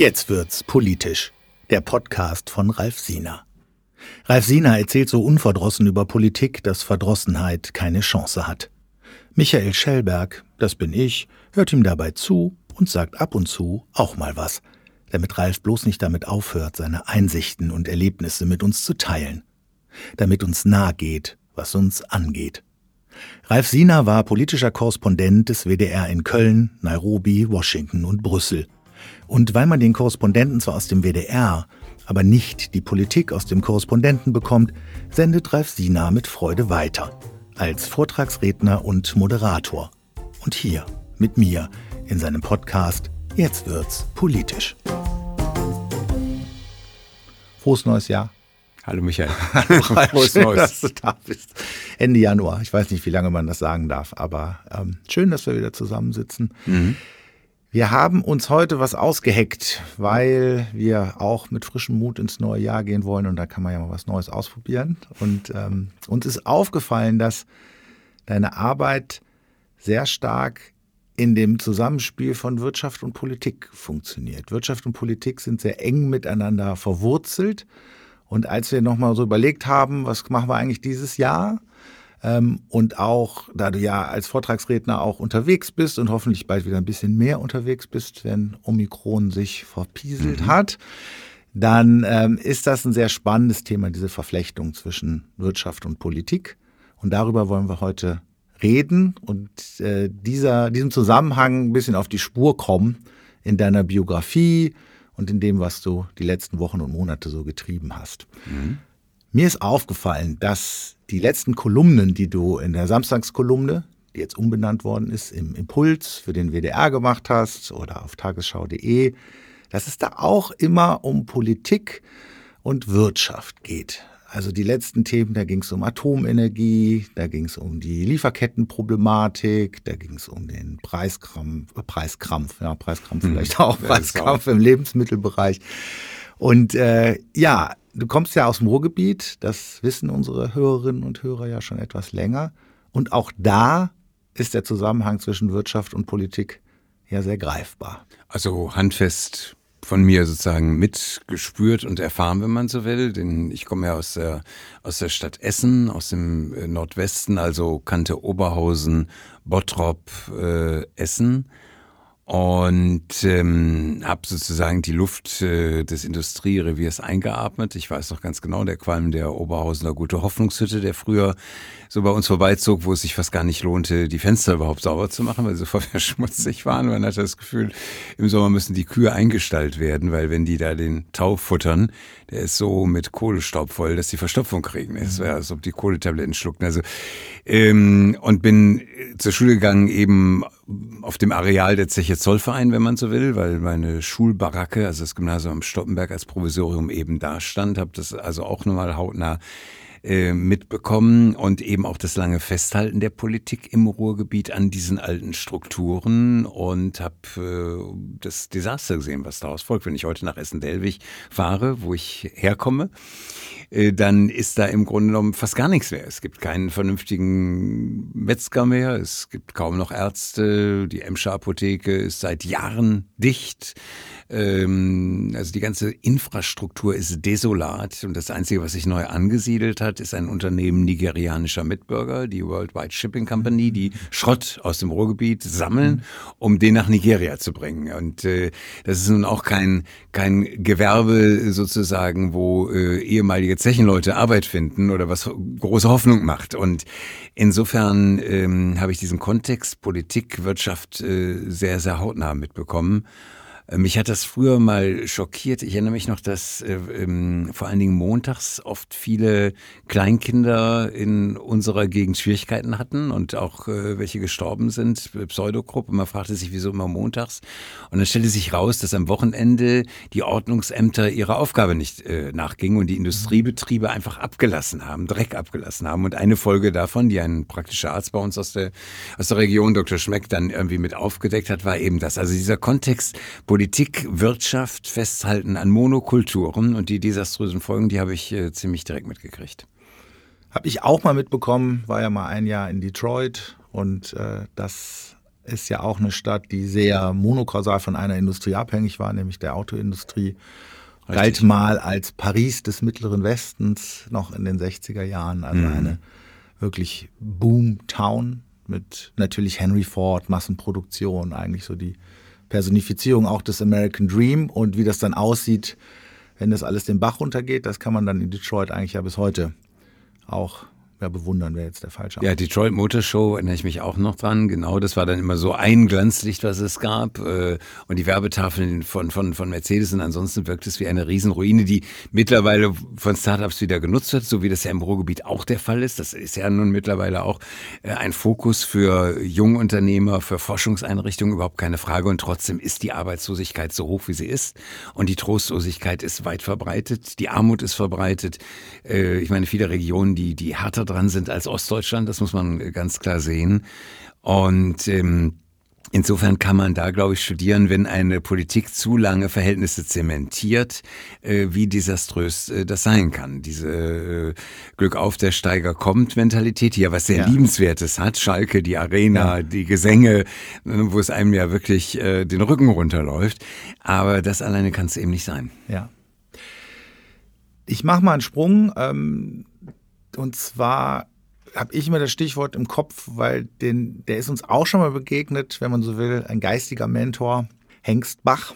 Jetzt wird's politisch. Der Podcast von Ralf Siener. Ralf Siener erzählt so unverdrossen über Politik, dass Verdrossenheit keine Chance hat. Michael Schellberg, das bin ich, hört ihm dabei zu und sagt ab und zu auch mal was, damit Ralf bloß nicht damit aufhört, seine Einsichten und Erlebnisse mit uns zu teilen. Damit uns nahe geht, was uns angeht. Ralf Siener war politischer Korrespondent des WDR in Köln, Nairobi, Washington und Brüssel. Und weil man den Korrespondenten zwar aus dem WDR, aber nicht die Politik aus dem Korrespondenten bekommt, sendet Ralf Siener mit Freude weiter. Als Vortragsredner und Moderator. Und hier mit mir in seinem Podcast Jetzt wird's politisch. Frohes neues Jahr. Hallo Michael. Frohes schön, Neues. dass du da bist. Ende Januar. Ich weiß nicht, wie lange man das sagen darf, aber ähm, schön, dass wir wieder zusammensitzen. Mhm. Wir haben uns heute was ausgeheckt, weil wir auch mit frischem Mut ins neue Jahr gehen wollen und da kann man ja mal was Neues ausprobieren. Und ähm, uns ist aufgefallen, dass deine Arbeit sehr stark in dem Zusammenspiel von Wirtschaft und Politik funktioniert. Wirtschaft und Politik sind sehr eng miteinander verwurzelt. Und als wir nochmal so überlegt haben, was machen wir eigentlich dieses Jahr, ähm, und auch, da du ja als Vortragsredner auch unterwegs bist und hoffentlich bald wieder ein bisschen mehr unterwegs bist, wenn Omikron sich verpieselt mhm. hat, dann ähm, ist das ein sehr spannendes Thema, diese Verflechtung zwischen Wirtschaft und Politik. Und darüber wollen wir heute reden und äh, dieser, diesem Zusammenhang ein bisschen auf die Spur kommen in deiner Biografie und in dem, was du die letzten Wochen und Monate so getrieben hast. Mhm. Mir ist aufgefallen, dass die letzten Kolumnen, die du in der Samstagskolumne, die jetzt umbenannt worden ist, im Impuls für den WDR gemacht hast oder auf tagesschau.de, dass es da auch immer um Politik und Wirtschaft geht. Also die letzten Themen, da ging es um Atomenergie, da ging es um die Lieferkettenproblematik, da ging es um den Preiskrampf, äh, Preiskrampf, ja, Preiskrampf hm. vielleicht auch, Preiskrampf im Lebensmittelbereich. Und äh, ja, du kommst ja aus dem Ruhrgebiet, das wissen unsere Hörerinnen und Hörer ja schon etwas länger. Und auch da ist der Zusammenhang zwischen Wirtschaft und Politik ja sehr greifbar. Also handfest von mir sozusagen mitgespürt und erfahren, wenn man so will. Denn ich komme ja aus der, aus der Stadt Essen, aus dem äh, Nordwesten, also kannte Oberhausen, Bottrop, äh, Essen und ähm, habe sozusagen die Luft äh, des Industriereviers eingeatmet. Ich weiß noch ganz genau, der Qualm der Oberhausener Gute Hoffnungshütte, der früher so bei uns vorbeizog, wo es sich fast gar nicht lohnte, die Fenster überhaupt sauber zu machen, weil sie vorher schmutzig waren. Man hatte das Gefühl, im Sommer müssen die Kühe eingestallt werden, weil wenn die da den Tau futtern, der ist so mit Kohlestaub voll, dass die Verstopfung kriegen. Es wäre, als ob die Kohletabletten schluckten. Also ähm, und bin zur Schule gegangen eben auf dem Areal der Zeche Zollverein, wenn man so will, weil meine Schulbaracke, also das Gymnasium am Stoppenberg als Provisorium eben da stand, habe das also auch nochmal hautnah äh, mitbekommen und eben auch das lange Festhalten der Politik im Ruhrgebiet an diesen alten Strukturen und habe äh, das Desaster gesehen, was daraus folgt. Wenn ich heute nach Essen-Delwig fahre, wo ich herkomme, äh, dann ist da im Grunde genommen fast gar nichts mehr. Es gibt keinen vernünftigen Metzger mehr, es gibt kaum noch Ärzte, die Emscher Apotheke ist seit Jahren dicht. Ähm, also die ganze Infrastruktur ist desolat und das Einzige, was sich neu angesiedelt hat, ist ein Unternehmen nigerianischer Mitbürger, die Worldwide Shipping Company, die Schrott aus dem Ruhrgebiet sammeln, um den nach Nigeria zu bringen. Und äh, das ist nun auch kein, kein Gewerbe sozusagen, wo äh, ehemalige Zechenleute Arbeit finden oder was große Hoffnung macht. Und insofern ähm, habe ich diesen Kontext Politik, Wirtschaft äh, sehr, sehr hautnah mitbekommen. Mich hat das früher mal schockiert. Ich erinnere mich noch, dass äh, ähm, vor allen Dingen montags oft viele Kleinkinder in unserer Gegend Schwierigkeiten hatten und auch äh, welche gestorben sind, Pseudogruppe. Man fragte sich, wieso immer montags. Und dann stellte sich raus, dass am Wochenende die Ordnungsämter ihrer Aufgabe nicht äh, nachgingen und die Industriebetriebe einfach abgelassen haben, Dreck abgelassen haben. Und eine Folge davon, die ein praktischer Arzt bei uns aus der, aus der Region, Dr. Schmeck, dann irgendwie mit aufgedeckt hat, war eben das. Also dieser Kontext, Politik, Wirtschaft festhalten an Monokulturen und die desaströsen Folgen, die habe ich äh, ziemlich direkt mitgekriegt. Habe ich auch mal mitbekommen, war ja mal ein Jahr in Detroit und äh, das ist ja auch eine Stadt, die sehr monokausal von einer Industrie abhängig war, nämlich der Autoindustrie. Richtig. Galt mal als Paris des Mittleren Westens noch in den 60er Jahren, also mhm. eine wirklich Boom-Town mit natürlich Henry Ford, Massenproduktion, eigentlich so die Personifizierung auch des American Dream und wie das dann aussieht, wenn das alles den Bach runtergeht, das kann man dann in Detroit eigentlich ja bis heute auch ja, bewundern wäre jetzt der falsche. Ja, Detroit Motor Show erinnere ich mich auch noch dran. Genau, das war dann immer so ein Glanzlicht, was es gab. Äh, und die Werbetafeln von, von, von Mercedes und ansonsten wirkt es wie eine Riesenruine, die mittlerweile von Startups wieder genutzt wird, so wie das ja im Ruhrgebiet auch der Fall ist. Das ist ja nun mittlerweile auch äh, ein Fokus für Jungunternehmer, für Forschungseinrichtungen, überhaupt keine Frage. Und trotzdem ist die Arbeitslosigkeit so hoch, wie sie ist. Und die Trostlosigkeit ist weit verbreitet. Die Armut ist verbreitet. Äh, ich meine, viele Regionen, die, die härter dran sind als Ostdeutschland, das muss man ganz klar sehen. Und ähm, Insofern kann man da, glaube ich, studieren, wenn eine Politik zu lange Verhältnisse zementiert, äh, wie desaströs äh, das sein kann. Diese äh, Glück auf der Steiger kommt Mentalität, die ja was sehr ja. liebenswertes hat. Schalke, die Arena, ja. die Gesänge, wo es einem ja wirklich äh, den Rücken runterläuft. Aber das alleine kann es eben nicht sein. Ja. Ich mache mal einen Sprung. Ähm und zwar habe ich immer das Stichwort im Kopf, weil den, der ist uns auch schon mal begegnet, wenn man so will, ein geistiger Mentor, Hengstbach.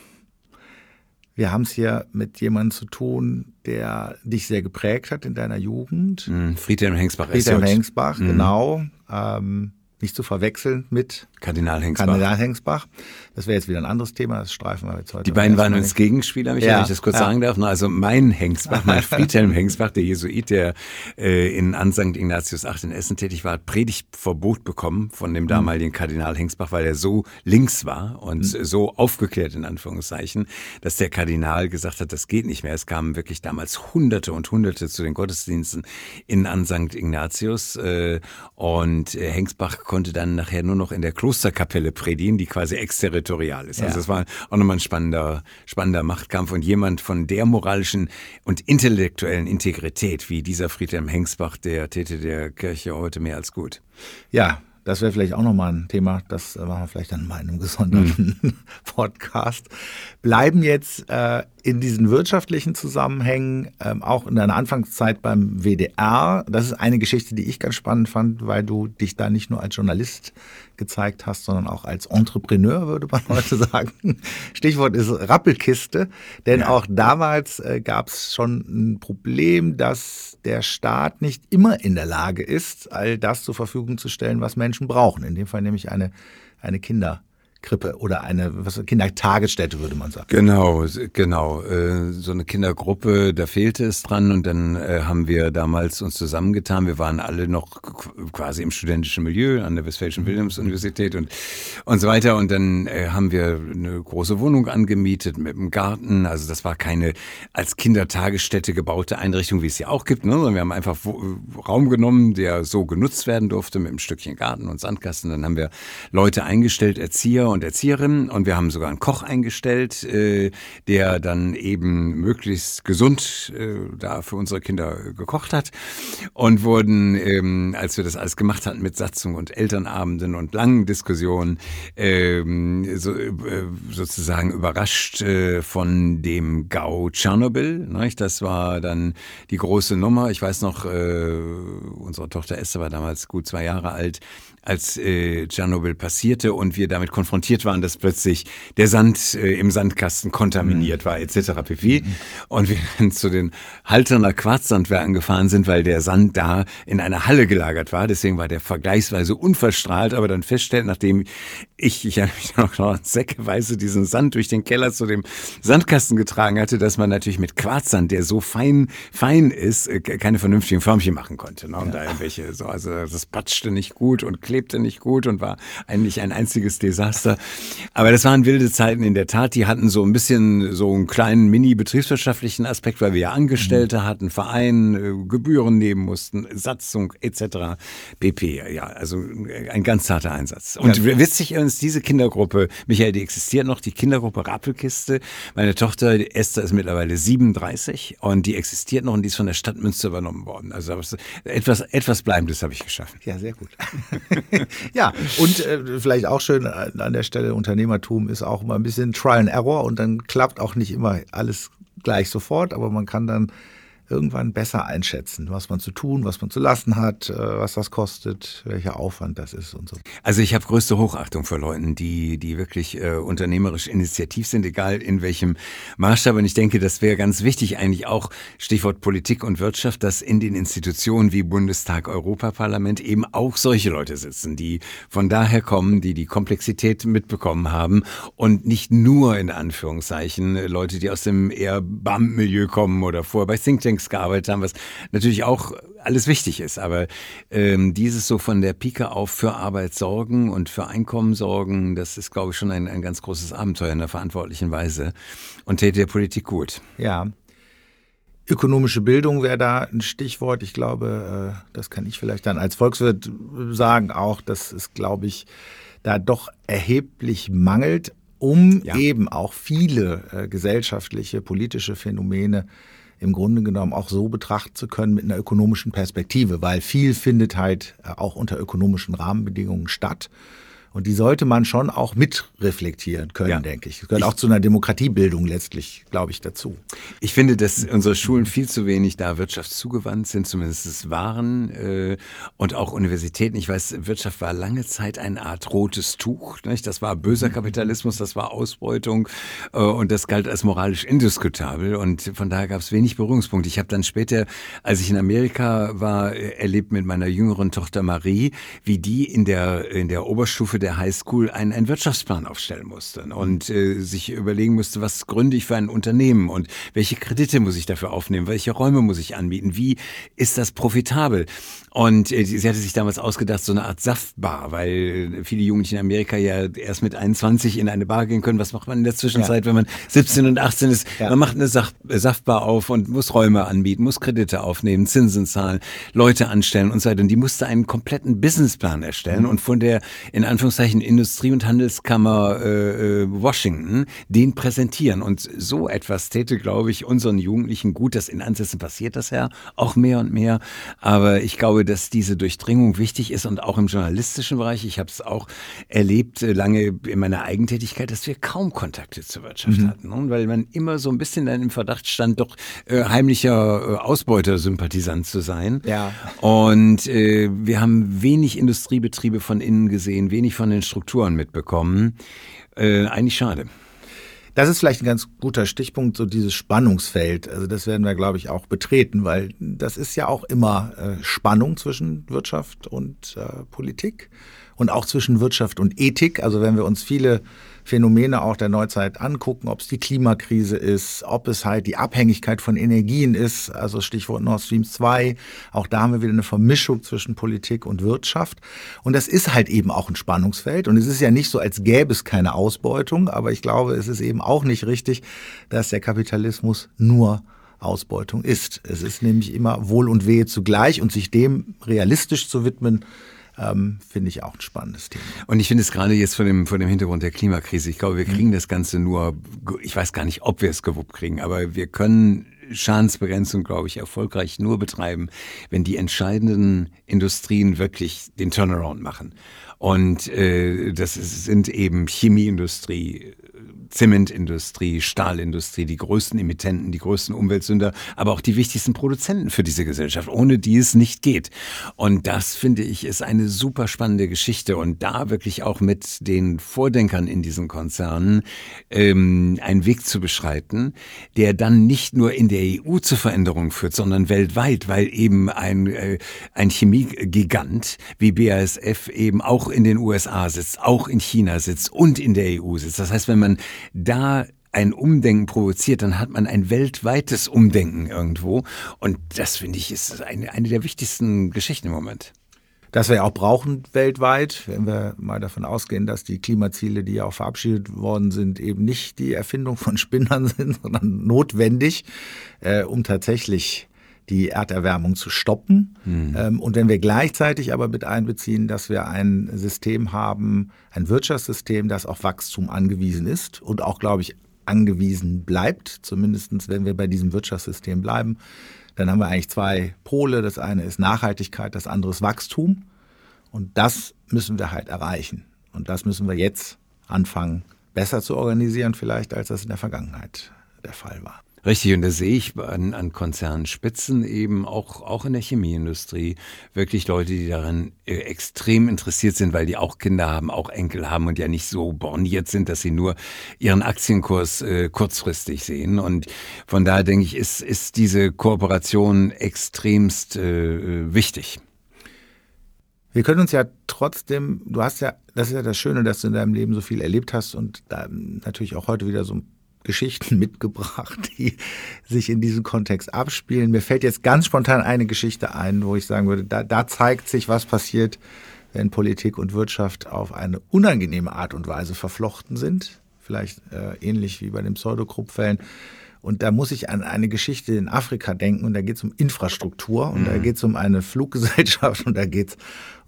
Wir haben es hier mit jemandem zu tun, der dich sehr geprägt hat in deiner Jugend. Mhm, Friedhelm Hengstbach. Friedhelm Hengstbach, mhm. genau. Ähm, nicht zu verwechseln mit Kardinal Hengsbach. Kardinal Hengsbach. Das wäre jetzt wieder ein anderes Thema, das streifen wir jetzt heute. Die beiden waren uns Gegenspieler, ja. wenn ich das kurz ja. sagen darf. Also mein Hengsbach, mein Friedhelm Hengsbach, der Jesuit, der äh, in An St. Ignatius 8 in Essen tätig war, hat Predigtverbot bekommen von dem damaligen Kardinal Hengsbach, weil er so links war und mhm. so aufgeklärt in Anführungszeichen, dass der Kardinal gesagt hat, das geht nicht mehr. Es kamen wirklich damals Hunderte und Hunderte zu den Gottesdiensten in An St. Ignatius äh, und äh, Hengsbach konnte dann nachher nur noch in der Klosterkapelle predigen, die quasi exterritorial ist. Also ja. Also das war auch nochmal ein spannender, spannender Machtkampf und jemand von der moralischen und intellektuellen Integrität wie dieser Friedhelm Hengsbach, der täte der Kirche heute mehr als gut. Ja, das wäre vielleicht auch nochmal ein Thema, das machen wir vielleicht dann mal in einem gesonderten mhm. Podcast. Bleiben jetzt äh, in diesen wirtschaftlichen Zusammenhängen, ähm, auch in deiner Anfangszeit beim WDR. Das ist eine Geschichte, die ich ganz spannend fand, weil du dich da nicht nur als Journalist gezeigt hast, sondern auch als Entrepreneur, würde man heute sagen. Stichwort ist Rappelkiste, denn ja. auch damals äh, gab es schon ein Problem, dass der Staat nicht immer in der Lage ist, all das zur Verfügung zu stellen, was Menschen brauchen. In dem Fall nämlich eine, eine Kinder. Krippe oder eine was, Kindertagesstätte, würde man sagen. Genau, genau. Äh, so eine Kindergruppe, da fehlte es dran und dann äh, haben wir damals uns zusammengetan. Wir waren alle noch quasi im studentischen Milieu an der Westfälischen Wilhelms-Universität und, und so weiter. Und dann äh, haben wir eine große Wohnung angemietet mit einem Garten. Also das war keine als Kindertagesstätte gebaute Einrichtung, wie es ja auch gibt, ne? sondern wir haben einfach Raum genommen, der so genutzt werden durfte mit einem Stückchen Garten und Sandkasten. Dann haben wir Leute eingestellt, Erzieher und Erzieherinnen und wir haben sogar einen Koch eingestellt, äh, der dann eben möglichst gesund äh, da für unsere Kinder gekocht hat und wurden, ähm, als wir das alles gemacht hatten mit Satzung und Elternabenden und langen Diskussionen, ähm, so, äh, sozusagen überrascht äh, von dem GAU Tschernobyl. Ne? Das war dann die große Nummer. Ich weiß noch, äh, unsere Tochter Esther war damals gut zwei Jahre alt als äh, Tschernobyl passierte und wir damit konfrontiert waren, dass plötzlich der Sand äh, im Sandkasten kontaminiert mhm. war etc. pp. Mhm. Und wir dann zu den Halterner Quarzsandwerken gefahren sind, weil der Sand da in einer Halle gelagert war. Deswegen war der vergleichsweise unverstrahlt, aber dann feststellt, nachdem ich, ich habe mich noch, noch säckeweise diesen Sand durch den Keller zu dem Sandkasten getragen hatte, dass man natürlich mit Quarzsand, der so fein, fein ist, äh, keine vernünftigen Förmchen machen konnte. Ne? Und ja. da irgendwelche, so, also das patschte nicht gut und klebte nicht gut und war eigentlich ein einziges Desaster. Aber das waren wilde Zeiten in der Tat. Die hatten so ein bisschen so einen kleinen mini-betriebswirtschaftlichen Aspekt, weil wir ja Angestellte mhm. hatten, Verein, äh, Gebühren nehmen mussten, Satzung etc. BP. Ja, also ein ganz zarter Einsatz. Und ja. witzig ist diese Kindergruppe, Michael, die existiert noch, die Kindergruppe Rappelkiste. Meine Tochter Esther ist mittlerweile 37 und die existiert noch und die ist von der Stadt Münster übernommen worden. Also etwas, etwas Bleibendes habe ich geschaffen. Ja, sehr gut. ja, und äh, vielleicht auch schön an der Stelle, Unternehmertum ist auch immer ein bisschen Trial and Error und dann klappt auch nicht immer alles gleich sofort, aber man kann dann irgendwann besser einschätzen, was man zu tun, was man zu lassen hat, äh, was das kostet, welcher Aufwand das ist und so. Also ich habe größte Hochachtung für Leute, die, die wirklich äh, unternehmerisch initiativ sind, egal in welchem Maßstab. Und ich denke, das wäre ganz wichtig, eigentlich auch Stichwort Politik und Wirtschaft, dass in den Institutionen wie Bundestag, Europaparlament eben auch solche Leute sitzen, die von daher kommen, die die Komplexität mitbekommen haben und nicht nur in Anführungszeichen Leute, die aus dem eher BAM-Milieu kommen oder vorher bei Think Tanks gearbeitet haben, was natürlich auch alles wichtig ist. Aber ähm, dieses so von der Pike auf für Arbeit sorgen und für Einkommen sorgen, das ist, glaube ich, schon ein, ein ganz großes Abenteuer in der verantwortlichen Weise und täte der Politik gut. Ja. Ökonomische Bildung wäre da ein Stichwort. Ich glaube, äh, das kann ich vielleicht dann als Volkswirt sagen auch, dass es, glaube ich, da doch erheblich mangelt, um ja. eben auch viele äh, gesellschaftliche, politische Phänomene im Grunde genommen auch so betrachten zu können mit einer ökonomischen Perspektive, weil viel findet halt äh, auch unter ökonomischen Rahmenbedingungen statt. Und die sollte man schon auch mitreflektieren können, ja. denke ich. Das gehört ich, auch zu einer Demokratiebildung letztlich, glaube ich, dazu. Ich finde, dass unsere Schulen viel zu wenig da wirtschaftszugewandt sind, zumindest es waren. Äh, und auch Universitäten. Ich weiß, Wirtschaft war lange Zeit eine Art rotes Tuch. Nicht? Das war böser Kapitalismus, das war Ausbeutung äh, und das galt als moralisch indiskutabel. Und von daher gab es wenig Berührungspunkte. Ich habe dann später, als ich in Amerika war, erlebt mit meiner jüngeren Tochter Marie, wie die in der, in der Oberstufe der Highschool einen, einen Wirtschaftsplan aufstellen musste und äh, sich überlegen musste, was gründe ich für ein Unternehmen und welche Kredite muss ich dafür aufnehmen, welche Räume muss ich anbieten, wie ist das profitabel. Und äh, sie hatte sich damals ausgedacht, so eine Art Saftbar, weil viele Jugendliche in Amerika ja erst mit 21 in eine Bar gehen können. Was macht man in der Zwischenzeit, ja. wenn man 17 und 18 ist? Ja. Man macht eine Saft Saftbar auf und muss Räume anbieten, muss Kredite aufnehmen, Zinsen zahlen, Leute anstellen und so weiter. Und die musste einen kompletten Businessplan erstellen mhm. und von der, in Anführungszeichen, Industrie- und Handelskammer äh, äh, Washington den präsentieren. Und so etwas täte, glaube ich, unseren Jugendlichen gut. Das in Ansätzen passiert das ja auch mehr und mehr. Aber ich glaube, dass diese Durchdringung wichtig ist und auch im journalistischen Bereich. Ich habe es auch erlebt äh, lange in meiner Eigentätigkeit, dass wir kaum Kontakte zur Wirtschaft mhm. hatten, ne? weil man immer so ein bisschen dann im Verdacht stand, doch äh, heimlicher äh, Ausbeutersympathisant zu sein. Ja. Und äh, wir haben wenig Industriebetriebe von innen gesehen, wenig von den Strukturen mitbekommen. Äh, eigentlich schade. Das ist vielleicht ein ganz guter Stichpunkt, so dieses Spannungsfeld. Also das werden wir, glaube ich, auch betreten, weil das ist ja auch immer äh, Spannung zwischen Wirtschaft und äh, Politik und auch zwischen Wirtschaft und Ethik. Also wenn wir uns viele Phänomene auch der Neuzeit angucken, ob es die Klimakrise ist, ob es halt die Abhängigkeit von Energien ist, also Stichwort Nord Stream 2. Auch da haben wir wieder eine Vermischung zwischen Politik und Wirtschaft. Und das ist halt eben auch ein Spannungsfeld. Und es ist ja nicht so, als gäbe es keine Ausbeutung, aber ich glaube, es ist eben auch nicht richtig, dass der Kapitalismus nur Ausbeutung ist. Es ist nämlich immer Wohl und Wehe zugleich und sich dem realistisch zu widmen, ähm, finde ich auch ein spannendes Thema. Und ich finde es gerade jetzt vor dem, vor dem Hintergrund der Klimakrise, ich glaube, wir kriegen mhm. das Ganze nur, ich weiß gar nicht, ob wir es gewuppt kriegen, aber wir können Schadensbegrenzung, glaube ich, erfolgreich nur betreiben, wenn die entscheidenden Industrien wirklich den Turnaround machen. Und äh, das ist, sind eben Chemieindustrie, Zementindustrie, Stahlindustrie, die größten Emittenten, die größten Umweltsünder, aber auch die wichtigsten Produzenten für diese Gesellschaft, ohne die es nicht geht. Und das finde ich ist eine super spannende Geschichte und da wirklich auch mit den Vordenkern in diesen Konzernen ähm, einen Weg zu beschreiten, der dann nicht nur in der EU zu Veränderungen führt, sondern weltweit, weil eben ein, äh, ein Chemiegigant wie BASF eben auch in den USA sitzt, auch in China sitzt und in der EU sitzt. Das heißt, wenn man da ein Umdenken provoziert, dann hat man ein weltweites Umdenken irgendwo. Und das finde ich ist eine, eine der wichtigsten Geschichten im Moment. Das wir auch brauchen weltweit, wenn wir mal davon ausgehen, dass die Klimaziele, die ja auch verabschiedet worden sind, eben nicht die Erfindung von Spinnern sind, sondern notwendig, äh, um tatsächlich die Erderwärmung zu stoppen. Mhm. Ähm, und wenn wir gleichzeitig aber mit einbeziehen, dass wir ein System haben, ein Wirtschaftssystem, das auf Wachstum angewiesen ist und auch, glaube ich, angewiesen bleibt, zumindest wenn wir bei diesem Wirtschaftssystem bleiben, dann haben wir eigentlich zwei Pole. Das eine ist Nachhaltigkeit, das andere ist Wachstum. Und das müssen wir halt erreichen. Und das müssen wir jetzt anfangen, besser zu organisieren, vielleicht, als das in der Vergangenheit der Fall war. Richtig, und da sehe ich an, an Konzernspitzen eben auch, auch in der Chemieindustrie wirklich Leute, die daran äh, extrem interessiert sind, weil die auch Kinder haben, auch Enkel haben und ja nicht so borniert sind, dass sie nur ihren Aktienkurs äh, kurzfristig sehen. Und von daher denke ich, ist, ist diese Kooperation extremst äh, wichtig. Wir können uns ja trotzdem, du hast ja, das ist ja das Schöne, dass du in deinem Leben so viel erlebt hast und da natürlich auch heute wieder so ein Geschichten mitgebracht, die sich in diesem Kontext abspielen. Mir fällt jetzt ganz spontan eine Geschichte ein, wo ich sagen würde, da, da zeigt sich, was passiert, wenn Politik und Wirtschaft auf eine unangenehme Art und Weise verflochten sind. Vielleicht äh, ähnlich wie bei den Pseudokruppfällen. Und da muss ich an eine Geschichte in Afrika denken und da geht es um Infrastruktur und mhm. da geht es um eine Fluggesellschaft und da geht es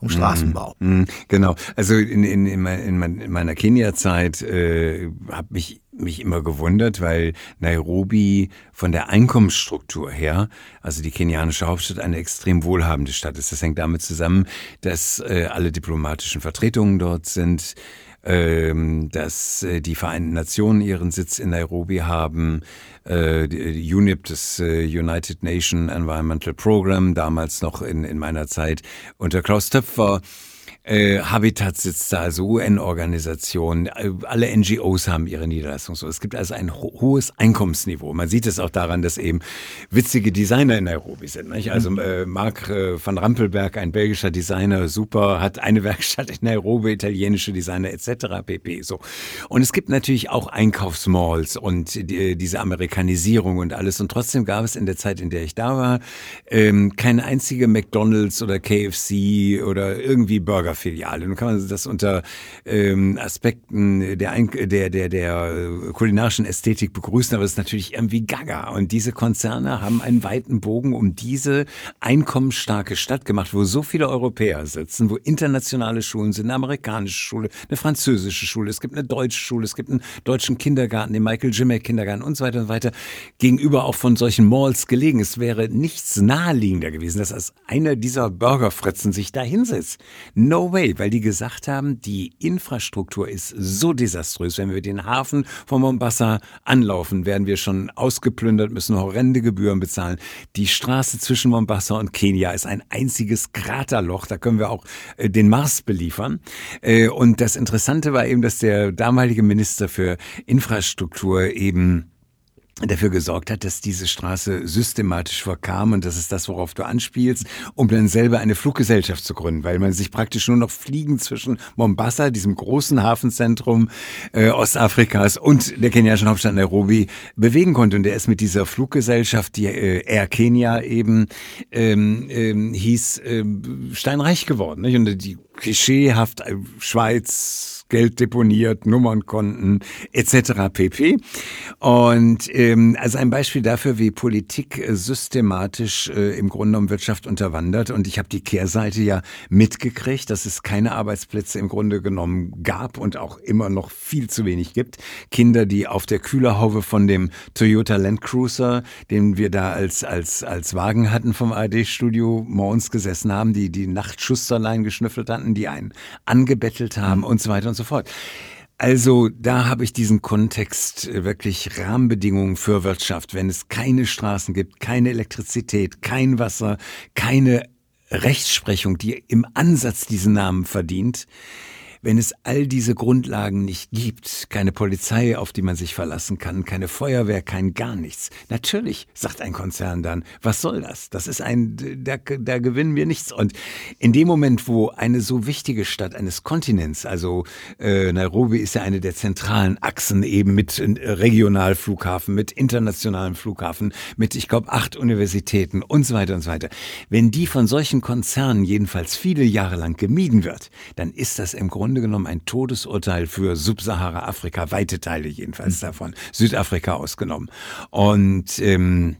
um Straßenbau. Mhm. Mhm. Genau. Also in, in, in, meiner Kenia-Zeit äh, habe mich mich immer gewundert, weil Nairobi von der Einkommensstruktur her, also die kenianische Hauptstadt, eine extrem wohlhabende Stadt ist. Das hängt damit zusammen, dass äh, alle diplomatischen Vertretungen dort sind, ähm, dass äh, die Vereinten Nationen ihren Sitz in Nairobi haben, äh, UNIP, das äh, United Nation Environmental Program, damals noch in, in meiner Zeit unter Klaus Töpfer äh, Habitat sitzt da, also UN-Organisationen, äh, alle NGOs haben ihre Niederlassung. So, es gibt also ein ho hohes Einkommensniveau. Man sieht es auch daran, dass eben witzige Designer in Nairobi sind. Nicht? Also mhm. äh, Marc äh, van Rampelberg, ein belgischer Designer, super, hat eine Werkstatt in Nairobi, italienische Designer etc. pp. So und es gibt natürlich auch Einkaufsmalls und die, diese Amerikanisierung und alles. Und trotzdem gab es in der Zeit, in der ich da war, ähm, keine einzige McDonald's oder KFC oder irgendwie Burger Filiale. Nun kann man das unter ähm, Aspekten der, der, der, der kulinarischen Ästhetik begrüßen, aber es ist natürlich irgendwie gaga. Und diese Konzerne haben einen weiten Bogen um diese einkommensstarke Stadt gemacht, wo so viele Europäer sitzen, wo internationale Schulen sind, eine amerikanische Schule, eine französische Schule, es gibt eine deutsche Schule, es gibt einen deutschen Kindergarten, den Michael Jimmy Kindergarten und so weiter und weiter, gegenüber auch von solchen Malls gelegen. Es wäre nichts naheliegender gewesen, dass als einer dieser Burgerfritzen sich da hinsetzt. No way, weil die gesagt haben, die Infrastruktur ist so desaströs. Wenn wir den Hafen von Mombasa anlaufen, werden wir schon ausgeplündert, müssen horrende Gebühren bezahlen. Die Straße zwischen Mombasa und Kenia ist ein einziges Kraterloch. Da können wir auch äh, den Mars beliefern. Äh, und das Interessante war eben, dass der damalige Minister für Infrastruktur eben dafür gesorgt hat, dass diese Straße systematisch verkam und das ist das, worauf du anspielst, um dann selber eine Fluggesellschaft zu gründen, weil man sich praktisch nur noch fliegen zwischen Mombasa, diesem großen Hafenzentrum äh, Ostafrikas und der kenianischen Hauptstadt Nairobi bewegen konnte. Und er ist mit dieser Fluggesellschaft, die äh, Air Kenya eben ähm, ähm, hieß, äh, steinreich geworden. Nicht? Und die klischeehaft äh, Schweiz, Geld deponiert, Nummernkonten etc. pp. Und ähm, also ein Beispiel dafür, wie Politik äh, systematisch äh, im Grunde genommen Wirtschaft unterwandert. Und ich habe die Kehrseite ja mitgekriegt, dass es keine Arbeitsplätze im Grunde genommen gab und auch immer noch viel zu wenig gibt. Kinder, die auf der Kühlerhaube von dem Toyota Land Cruiser, den wir da als, als, als Wagen hatten vom ARD-Studio, morgens gesessen haben, die die Nachtschusserlein geschnüffelt hatten, die einen angebettelt haben und so weiter und so fort. Also da habe ich diesen Kontext äh, wirklich Rahmenbedingungen für Wirtschaft. Wenn es keine Straßen gibt, keine Elektrizität, kein Wasser, keine Rechtsprechung, die im Ansatz diesen Namen verdient, wenn es all diese Grundlagen nicht gibt, keine Polizei, auf die man sich verlassen kann, keine Feuerwehr, kein gar nichts. Natürlich, sagt ein Konzern dann, was soll das? Das ist ein, da, da gewinnen wir nichts. Und in dem Moment, wo eine so wichtige Stadt eines Kontinents, also äh, Nairobi ist ja eine der zentralen Achsen eben mit äh, Regionalflughafen, mit internationalem Flughafen, mit, ich glaube, acht Universitäten und so weiter und so weiter. Wenn die von solchen Konzernen jedenfalls viele Jahre lang gemieden wird, dann ist das im Grunde Grunde genommen ein Todesurteil für Subsahara-Afrika, weite Teile jedenfalls mhm. davon, Südafrika ausgenommen. Und ähm,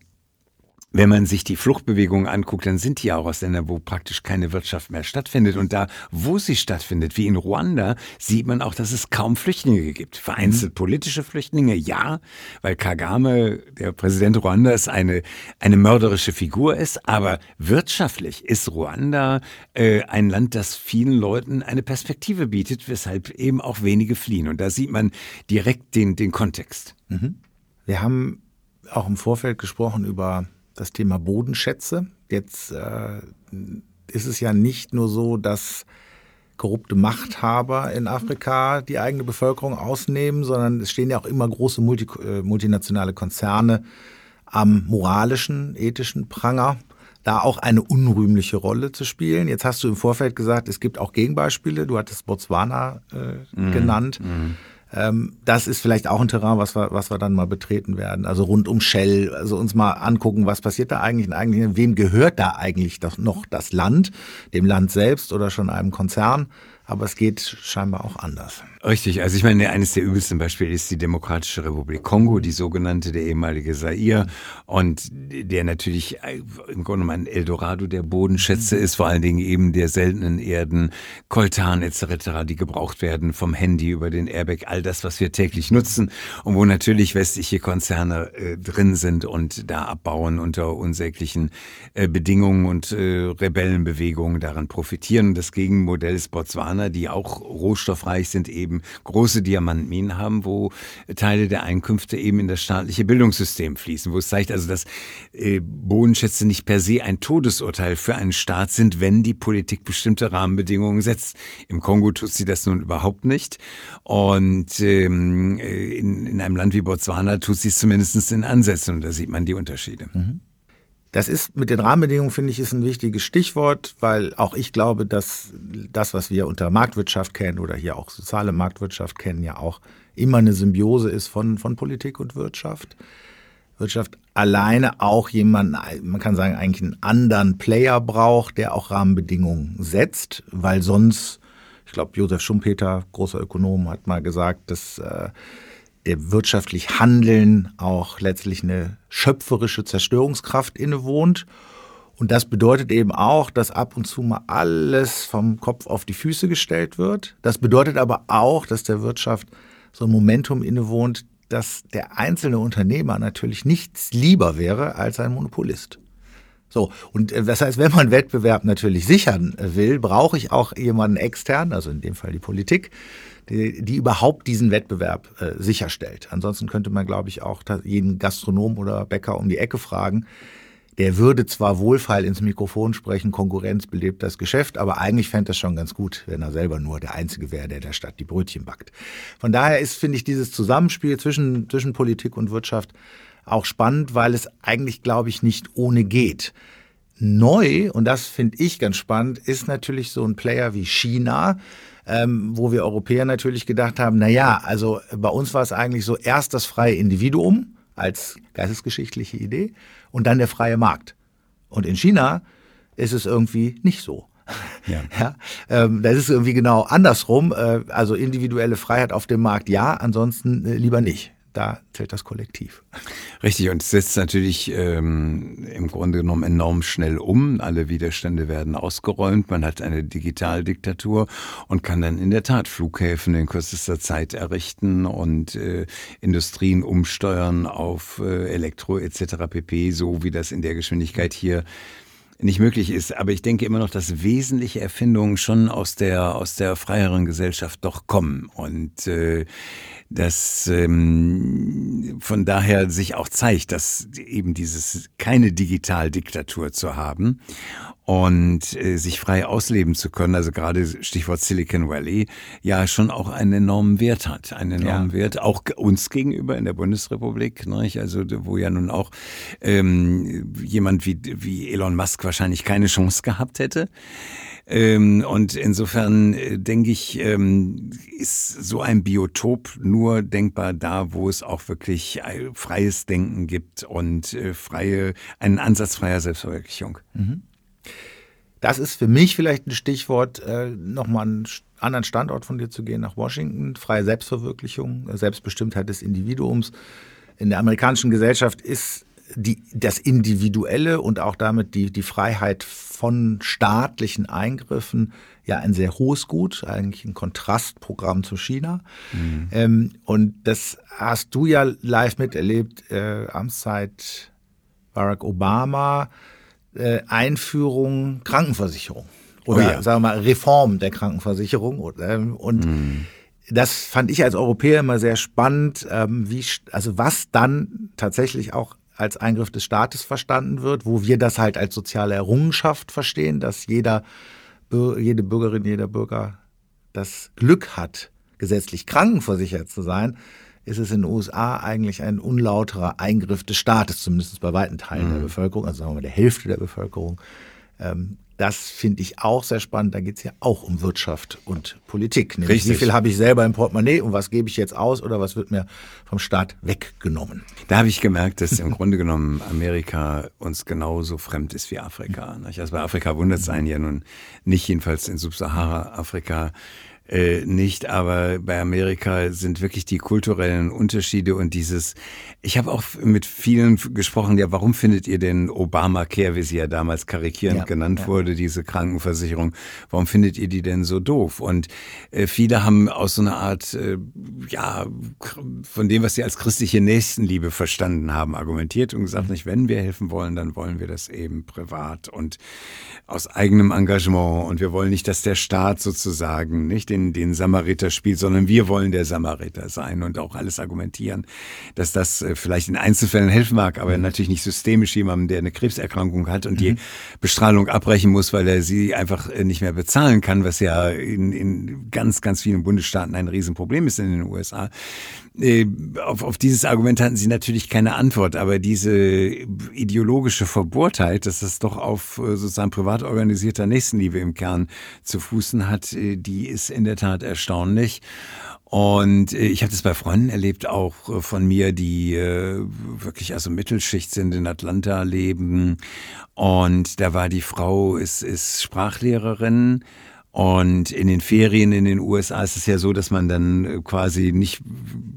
wenn man sich die Fluchtbewegungen anguckt, dann sind die auch aus Ländern, wo praktisch keine Wirtschaft mehr stattfindet. Und da, wo sie stattfindet, wie in Ruanda, sieht man auch, dass es kaum Flüchtlinge gibt. Vereinzelt mhm. politische Flüchtlinge, ja, weil Kagame, der Präsident Ruandas, eine, eine mörderische Figur ist. Aber wirtschaftlich ist Ruanda äh, ein Land, das vielen Leuten eine Perspektive bietet, weshalb eben auch wenige fliehen. Und da sieht man direkt den, den Kontext. Mhm. Wir haben auch im Vorfeld gesprochen über das Thema Bodenschätze. Jetzt äh, ist es ja nicht nur so, dass korrupte Machthaber in Afrika die eigene Bevölkerung ausnehmen, sondern es stehen ja auch immer große Multi äh, multinationale Konzerne am moralischen, ethischen Pranger, da auch eine unrühmliche Rolle zu spielen. Jetzt hast du im Vorfeld gesagt, es gibt auch Gegenbeispiele. Du hattest Botswana äh, mhm. genannt. Mhm. Ähm, das ist vielleicht auch ein Terrain, was wir, was wir dann mal betreten werden. Also rund um Shell, also uns mal angucken, was passiert da eigentlich und eigentlich, wem gehört da eigentlich doch noch das Land, dem Land selbst oder schon einem Konzern? Aber es geht scheinbar auch anders. Richtig, also ich meine, eines der übelsten Beispiele ist die Demokratische Republik Kongo, die sogenannte, der ehemalige Zaire und der natürlich äh, im Grunde genommen ein Eldorado der Bodenschätze ist, vor allen Dingen eben der seltenen Erden, Koltan etc., die gebraucht werden vom Handy über den Airbag, all das, was wir täglich nutzen und wo natürlich westliche Konzerne äh, drin sind und da abbauen unter unsäglichen äh, Bedingungen und äh, Rebellenbewegungen daran profitieren. Und das Gegenmodell ist Botswana, die auch rohstoffreich sind, eben eben große Diamantminen haben, wo Teile der Einkünfte eben in das staatliche Bildungssystem fließen, wo es zeigt also, dass äh, Bodenschätze nicht per se ein Todesurteil für einen Staat sind, wenn die Politik bestimmte Rahmenbedingungen setzt. Im Kongo tut sie das nun überhaupt nicht. Und ähm, äh, in, in einem Land wie Botswana tut sie es zumindest in Ansätzen und da sieht man die Unterschiede. Mhm. Das ist mit den Rahmenbedingungen, finde ich, ist ein wichtiges Stichwort, weil auch ich glaube, dass das, was wir unter Marktwirtschaft kennen oder hier auch soziale Marktwirtschaft kennen, ja auch immer eine Symbiose ist von, von Politik und Wirtschaft. Wirtschaft alleine auch jemanden, man kann sagen, eigentlich einen anderen Player braucht, der auch Rahmenbedingungen setzt, weil sonst, ich glaube, Josef Schumpeter, großer Ökonom, hat mal gesagt, dass äh, wirtschaftlich Handeln auch letztlich eine schöpferische Zerstörungskraft innewohnt. Und das bedeutet eben auch, dass ab und zu mal alles vom Kopf auf die Füße gestellt wird. Das bedeutet aber auch, dass der Wirtschaft so ein Momentum innewohnt, dass der einzelne Unternehmer natürlich nichts lieber wäre als ein Monopolist. So, und äh, das heißt, wenn man Wettbewerb natürlich sichern will, brauche ich auch jemanden extern, also in dem Fall die Politik, die, die überhaupt diesen Wettbewerb äh, sicherstellt. Ansonsten könnte man, glaube ich, auch jeden Gastronom oder Bäcker um die Ecke fragen. Der würde zwar wohlfeil ins Mikrofon sprechen, Konkurrenz belebt das Geschäft, aber eigentlich fände das schon ganz gut, wenn er selber nur der Einzige wäre, der der Stadt die Brötchen backt. Von daher ist, finde ich, dieses Zusammenspiel zwischen, zwischen Politik und Wirtschaft auch spannend, weil es eigentlich, glaube ich, nicht ohne geht. Neu, und das finde ich ganz spannend, ist natürlich so ein Player wie China, ähm, wo wir Europäer natürlich gedacht haben, na ja, also bei uns war es eigentlich so erst das freie Individuum als geistesgeschichtliche Idee und dann der freie Markt. Und in China ist es irgendwie nicht so. Ja. ja ähm, das ist irgendwie genau andersrum. Äh, also individuelle Freiheit auf dem Markt ja, ansonsten äh, lieber nicht da zählt das Kollektiv. Richtig, und es setzt natürlich ähm, im Grunde genommen enorm schnell um. Alle Widerstände werden ausgeräumt. Man hat eine Digitaldiktatur und kann dann in der Tat Flughäfen in kürzester Zeit errichten und äh, Industrien umsteuern auf äh, Elektro etc. pp., so wie das in der Geschwindigkeit hier nicht möglich ist. Aber ich denke immer noch, dass wesentliche Erfindungen schon aus der, aus der freieren Gesellschaft doch kommen. Und äh, dass ähm, von daher sich auch zeigt, dass eben dieses keine Digitaldiktatur zu haben und äh, sich frei ausleben zu können, also gerade Stichwort Silicon Valley, ja schon auch einen enormen Wert hat, einen enormen ja. Wert, auch uns gegenüber in der Bundesrepublik, nicht? also wo ja nun auch ähm, jemand wie, wie Elon Musk wahrscheinlich keine Chance gehabt hätte. Ähm, und insofern äh, denke ich, ähm, ist so ein Biotop nur denkbar da, wo es auch wirklich äh, freies Denken gibt und äh, freie, einen Ansatz freier Selbstverwirklichung. Mhm. Das ist für mich vielleicht ein Stichwort, äh, nochmal einen anderen Standort von dir zu gehen, nach Washington. Freie Selbstverwirklichung, Selbstbestimmtheit des Individuums. In der amerikanischen Gesellschaft ist die, das Individuelle und auch damit die, die Freiheit von staatlichen Eingriffen ja ein sehr hohes Gut, eigentlich ein Kontrastprogramm zu China. Mhm. Ähm, und das hast du ja live miterlebt, äh, Amtszeit Barack Obama, äh, Einführung Krankenversicherung oder oh ja. sagen wir mal Reform der Krankenversicherung. Und, ähm, und mhm. das fand ich als Europäer immer sehr spannend, ähm, wie, also was dann tatsächlich auch als Eingriff des Staates verstanden wird, wo wir das halt als soziale Errungenschaft verstehen, dass jeder, jede Bürgerin, jeder Bürger das Glück hat, gesetzlich krankenversichert zu sein, ist es in den USA eigentlich ein unlauterer Eingriff des Staates, zumindest bei weiten Teilen mhm. der Bevölkerung, also sagen wir mal der Hälfte der Bevölkerung. Ähm, das finde ich auch sehr spannend. Da geht es ja auch um Wirtschaft und Politik. Nämlich Richtig. Wie viel habe ich selber im Portemonnaie und was gebe ich jetzt aus oder was wird mir vom Staat weggenommen? Da habe ich gemerkt, dass im Grunde genommen Amerika uns genauso fremd ist wie Afrika. Also bei Afrika wundert es einen ja nun nicht, jedenfalls in Subsahara-Afrika äh, nicht, aber bei Amerika sind wirklich die kulturellen Unterschiede und dieses, ich habe auch mit vielen gesprochen, ja, warum findet ihr denn Obamacare, wie sie ja damals karikierend ja, genannt ja. wurde, diese Krankenversicherung, warum findet ihr die denn so doof? Und äh, viele haben aus so einer Art, äh, ja, von dem, was sie als christliche Nächstenliebe verstanden haben, argumentiert und gesagt, mhm. nicht, wenn wir helfen wollen, dann wollen wir das eben privat und aus eigenem Engagement und wir wollen nicht, dass der Staat sozusagen, nicht, den, den Samariter spielt, sondern wir wollen der Samariter sein und auch alles argumentieren, dass das äh, vielleicht in Einzelfällen helfen mag, aber mhm. natürlich nicht systemisch jemandem, der eine Krebserkrankung hat und mhm. die Bestrahlung abbrechen muss, weil er sie einfach äh, nicht mehr bezahlen kann, was ja in, in ganz, ganz vielen Bundesstaaten ein Riesenproblem ist in den USA. Äh, auf, auf dieses Argument hatten sie natürlich keine Antwort, aber diese ideologische Verbohrtheit, dass das doch auf sozusagen privat organisierter Nächstenliebe im Kern zu fußen hat, die ist in der Tat erstaunlich. Und äh, ich habe das bei Freunden erlebt, auch äh, von mir, die äh, wirklich also Mittelschicht sind, in Atlanta leben. Und da war die Frau, ist, ist Sprachlehrerin und in den Ferien in den USA ist es ja so, dass man dann äh, quasi nicht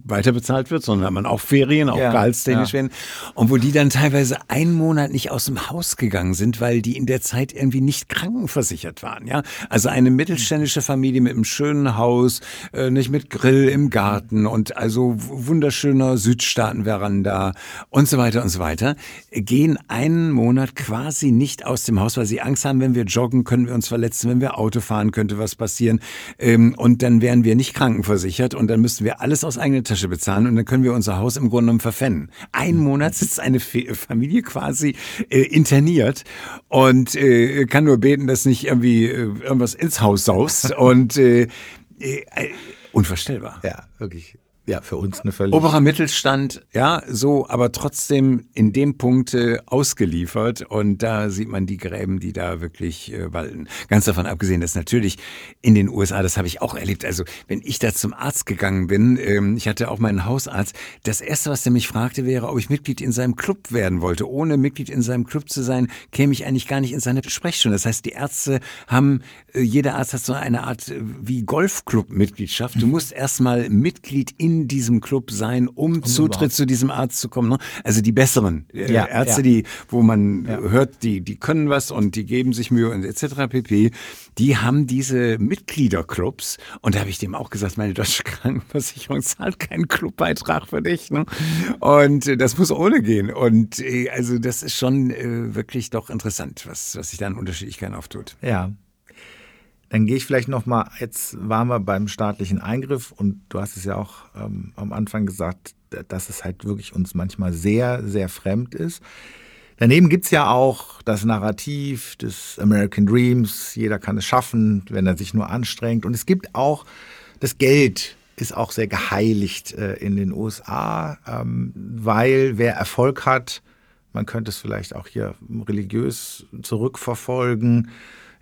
weiter bezahlt wird, sondern man auch Ferien, auch ja, gehaltstechnisch ja. werden. Und wo die dann teilweise einen Monat nicht aus dem Haus gegangen sind, weil die in der Zeit irgendwie nicht krankenversichert waren. Ja, also eine mittelständische Familie mit einem schönen Haus, äh, nicht mit Grill im Garten und also wunderschöner Südstaatenveranda und so weiter und so weiter, gehen einen Monat quasi nicht aus dem Haus, weil sie Angst haben, wenn wir joggen, können wir uns verletzen, wenn wir Auto fahren dann könnte was passieren. Ähm, und dann wären wir nicht krankenversichert und dann müssten wir alles aus eigener Tasche bezahlen und dann können wir unser Haus im Grunde genommen verpfänden. Einen Monat sitzt eine Familie quasi äh, interniert und äh, kann nur beten, dass nicht irgendwie äh, irgendwas ins Haus saust und äh, äh, unvorstellbar. Ja, wirklich ja, für uns eine völlig. Oberer Mittelstand, ja, so, aber trotzdem in dem Punkte ausgeliefert. Und da sieht man die Gräben, die da wirklich äh, walten. Ganz davon abgesehen, dass natürlich in den USA, das habe ich auch erlebt. Also, wenn ich da zum Arzt gegangen bin, ähm, ich hatte auch meinen Hausarzt, das erste, was der mich fragte, wäre, ob ich Mitglied in seinem Club werden wollte. Ohne Mitglied in seinem Club zu sein, käme ich eigentlich gar nicht in seine Sprechstunde. Das heißt, die Ärzte haben, äh, jeder Arzt hat so eine Art äh, wie Golfclub-Mitgliedschaft. Du musst erstmal Mitglied in diesem Club sein, um Wunderbar. Zutritt zu diesem Arzt zu kommen. Ne? Also die besseren äh, ja, Ärzte, ja. die, wo man ja. hört, die, die können was und die geben sich Mühe und etc. pp. Die haben diese Mitgliederclubs und da habe ich dem auch gesagt, meine deutsche Krankenversicherung zahlt keinen Clubbeitrag für dich. Ne? Und äh, das muss ohne gehen. Und äh, also das ist schon äh, wirklich doch interessant, was, was sich da an Unterschiedlichkeiten auftut. Ja. Dann gehe ich vielleicht noch mal, jetzt waren wir beim staatlichen Eingriff und du hast es ja auch ähm, am Anfang gesagt, dass es halt wirklich uns manchmal sehr, sehr fremd ist. Daneben gibt es ja auch das Narrativ des American Dreams, jeder kann es schaffen, wenn er sich nur anstrengt. Und es gibt auch das Geld, ist auch sehr geheiligt äh, in den USA, ähm, weil wer Erfolg hat, man könnte es vielleicht auch hier religiös zurückverfolgen,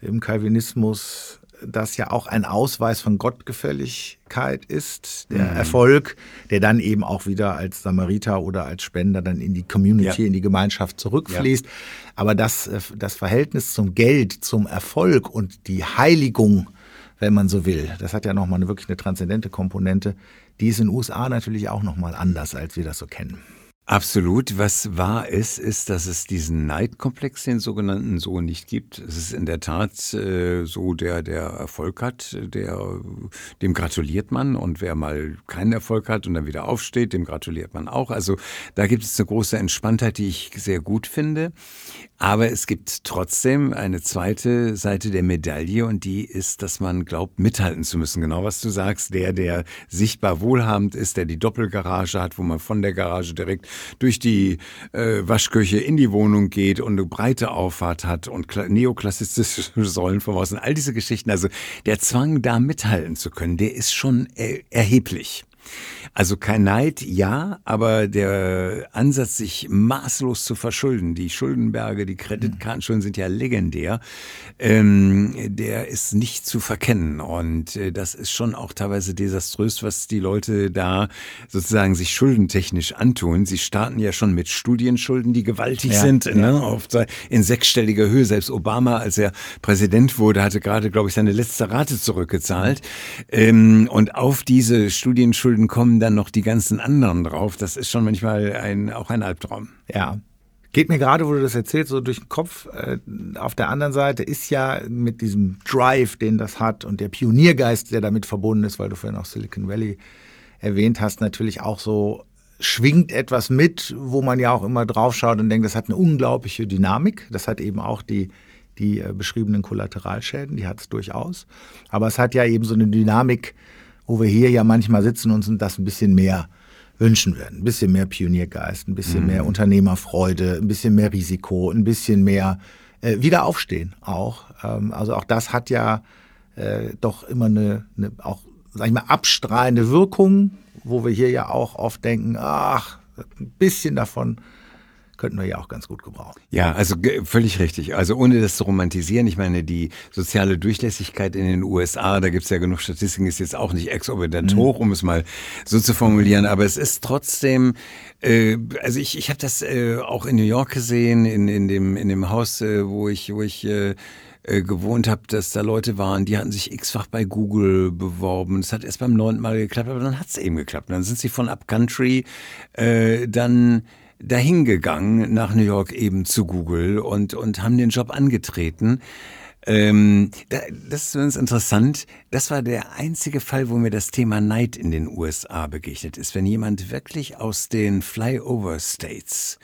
im Calvinismus das ja auch ein Ausweis von Gottgefälligkeit ist, der mhm. Erfolg, der dann eben auch wieder als Samariter oder als Spender dann in die Community, ja. in die Gemeinschaft zurückfließt. Ja. Aber das, äh, das Verhältnis zum Geld, zum Erfolg und die Heiligung, wenn man so will, das hat ja nochmal eine, wirklich eine transzendente Komponente, die ist in den USA natürlich auch nochmal anders, als wir das so kennen. Absolut. Was wahr ist, ist, dass es diesen Neidkomplex, den sogenannten, so nicht gibt. Es ist in der Tat äh, so, der, der Erfolg hat, der, dem gratuliert man. Und wer mal keinen Erfolg hat und dann wieder aufsteht, dem gratuliert man auch. Also da gibt es eine große Entspanntheit, die ich sehr gut finde. Aber es gibt trotzdem eine zweite Seite der Medaille und die ist, dass man glaubt, mithalten zu müssen. Genau was du sagst. Der, der sichtbar wohlhabend ist, der die Doppelgarage hat, wo man von der Garage direkt durch die äh, Waschküche in die Wohnung geht und eine breite Auffahrt hat und neoklassistische Säulen vom Außen. All diese Geschichten. Also der Zwang, da mithalten zu können, der ist schon er erheblich. Also kein Neid, ja, aber der Ansatz, sich maßlos zu verschulden, die Schuldenberge, die Kreditkartenschulden sind ja legendär, ähm, der ist nicht zu verkennen. Und äh, das ist schon auch teilweise desaströs, was die Leute da sozusagen sich schuldentechnisch antun. Sie starten ja schon mit Studienschulden, die gewaltig ja, sind, ja. Ne, auf, in sechsstelliger Höhe. Selbst Obama, als er Präsident wurde, hatte gerade, glaube ich, seine letzte Rate zurückgezahlt. Ähm, und auf diese Studienschulden Schulden kommen dann noch die ganzen anderen drauf. Das ist schon manchmal ein, auch ein Albtraum. Ja. Geht mir gerade, wo du das erzählst, so durch den Kopf. Äh, auf der anderen Seite ist ja mit diesem Drive, den das hat und der Pioniergeist, der damit verbunden ist, weil du vorhin auch Silicon Valley erwähnt hast, natürlich auch so schwingt etwas mit, wo man ja auch immer drauf schaut und denkt, das hat eine unglaubliche Dynamik. Das hat eben auch die, die äh, beschriebenen Kollateralschäden, die hat es durchaus. Aber es hat ja eben so eine Dynamik, wo wir hier ja manchmal sitzen und uns das ein bisschen mehr wünschen würden. Ein bisschen mehr Pioniergeist, ein bisschen mhm. mehr Unternehmerfreude, ein bisschen mehr Risiko, ein bisschen mehr äh, Wiederaufstehen auch. Ähm, also auch das hat ja äh, doch immer eine, eine auch, sag ich mal, abstrahlende Wirkung, wo wir hier ja auch oft denken, ach, ein bisschen davon könnten wir ja auch ganz gut gebrauchen. Ja, also völlig richtig. Also ohne das zu romantisieren, ich meine, die soziale Durchlässigkeit in den USA, da gibt es ja genug Statistiken, ist jetzt auch nicht exorbitant mhm. hoch, um es mal so zu formulieren, aber es ist trotzdem, äh, also ich, ich habe das äh, auch in New York gesehen, in, in, dem, in dem Haus, äh, wo ich, wo ich äh, äh gewohnt habe, dass da Leute waren, die hatten sich x-fach bei Google beworben. Es hat erst beim neunten Mal geklappt, aber dann hat es eben geklappt. Dann sind sie von Upcountry äh, dann dahingegangen nach New York eben zu Google und, und haben den Job angetreten. Ähm, das ist ganz interessant. Das war der einzige Fall, wo mir das Thema Neid in den USA begegnet ist. Wenn jemand wirklich aus den Flyover States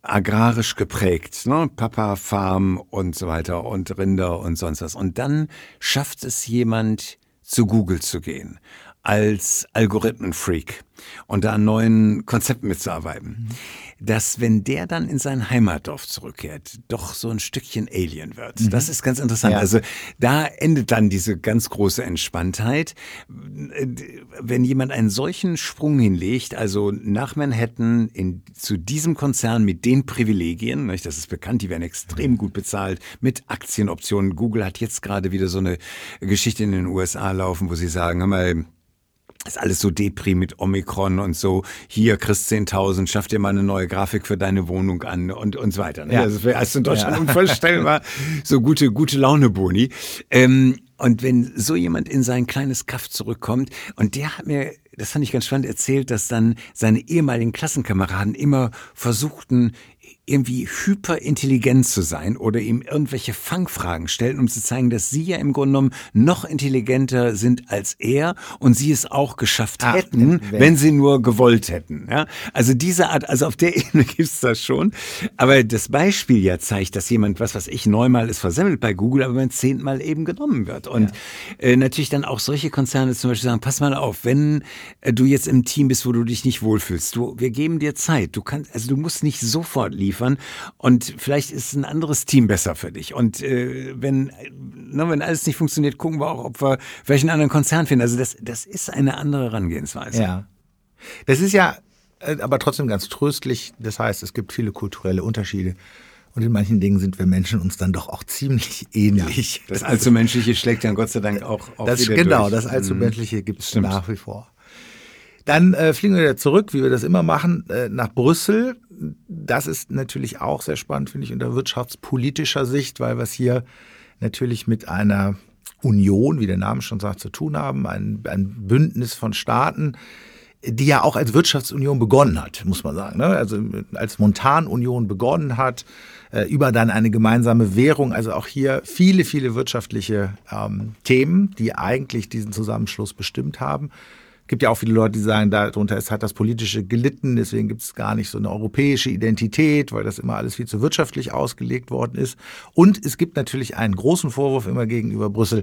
agrarisch geprägt, ne? Papa, Farm und so weiter und Rinder und sonst was. Und dann schafft es jemand, zu Google zu gehen als Algorithmenfreak und da an neuen Konzepten mitzuarbeiten, mhm. dass wenn der dann in sein Heimatdorf zurückkehrt, doch so ein Stückchen Alien wird. Mhm. Das ist ganz interessant. Ja. Also da endet dann diese ganz große Entspanntheit. Wenn jemand einen solchen Sprung hinlegt, also nach Manhattan in, zu diesem Konzern mit den Privilegien, nicht, das ist bekannt, die werden extrem mhm. gut bezahlt mit Aktienoptionen. Google hat jetzt gerade wieder so eine Geschichte in den USA laufen, wo sie sagen, hör mal, ist alles so Depri mit Omikron und so. Hier, kriegst 10.000, schaff dir mal eine neue Grafik für deine Wohnung an und, und so weiter. Ne? Ja. Das wäre also in Deutschland ja. unvorstellbar. So gute, gute Laune-Boni. Ähm, und wenn so jemand in sein kleines Kaff zurückkommt und der hat mir das fand ich ganz spannend erzählt, dass dann seine ehemaligen Klassenkameraden immer versuchten, irgendwie hyperintelligent zu sein oder ihm irgendwelche Fangfragen stellen, um zu zeigen, dass sie ja im Grunde genommen noch intelligenter sind als er und sie es auch geschafft Ach, hätten, wenn. wenn sie nur gewollt hätten. Ja? Also diese Art, also auf der Ebene gibt's das schon. Aber das Beispiel ja zeigt, dass jemand, was weiß ich, neunmal ist versemmelt bei Google, aber beim zehnmal eben genommen wird. Und ja. äh, natürlich dann auch solche Konzerne zum Beispiel sagen, pass mal auf, wenn äh, du jetzt im Team bist, wo du dich nicht wohlfühlst, du, wir geben dir Zeit. Du kannst, also du musst nicht sofort liefern liefern. Und vielleicht ist ein anderes Team besser für dich. Und äh, wenn, ne, wenn alles nicht funktioniert, gucken wir auch, ob wir welchen anderen Konzern finden. Also das, das ist eine andere Herangehensweise. Ja. Das ist ja äh, aber trotzdem ganz tröstlich. Das heißt, es gibt viele kulturelle Unterschiede. Und in manchen Dingen sind wir Menschen uns dann doch auch ziemlich ähnlich. Ja, das Allzumenschliche schlägt dann Gott sei Dank auch, auch das, wieder Genau, durch. das Allzumenschliche gibt es nach wie vor. Dann äh, fliegen wir wieder zurück, wie wir das immer machen, äh, nach Brüssel. Das ist natürlich auch sehr spannend, finde ich, unter wirtschaftspolitischer Sicht, weil wir es hier natürlich mit einer Union, wie der Name schon sagt, zu tun haben, ein, ein Bündnis von Staaten, die ja auch als Wirtschaftsunion begonnen hat, muss man sagen. Ne? Also als Montanunion begonnen hat, äh, über dann eine gemeinsame Währung. Also auch hier viele, viele wirtschaftliche ähm, Themen, die eigentlich diesen Zusammenschluss bestimmt haben gibt ja auch viele Leute, die sagen, darunter ist, hat das Politische gelitten, deswegen gibt es gar nicht so eine europäische Identität, weil das immer alles viel zu wirtschaftlich ausgelegt worden ist. Und es gibt natürlich einen großen Vorwurf immer gegenüber Brüssel,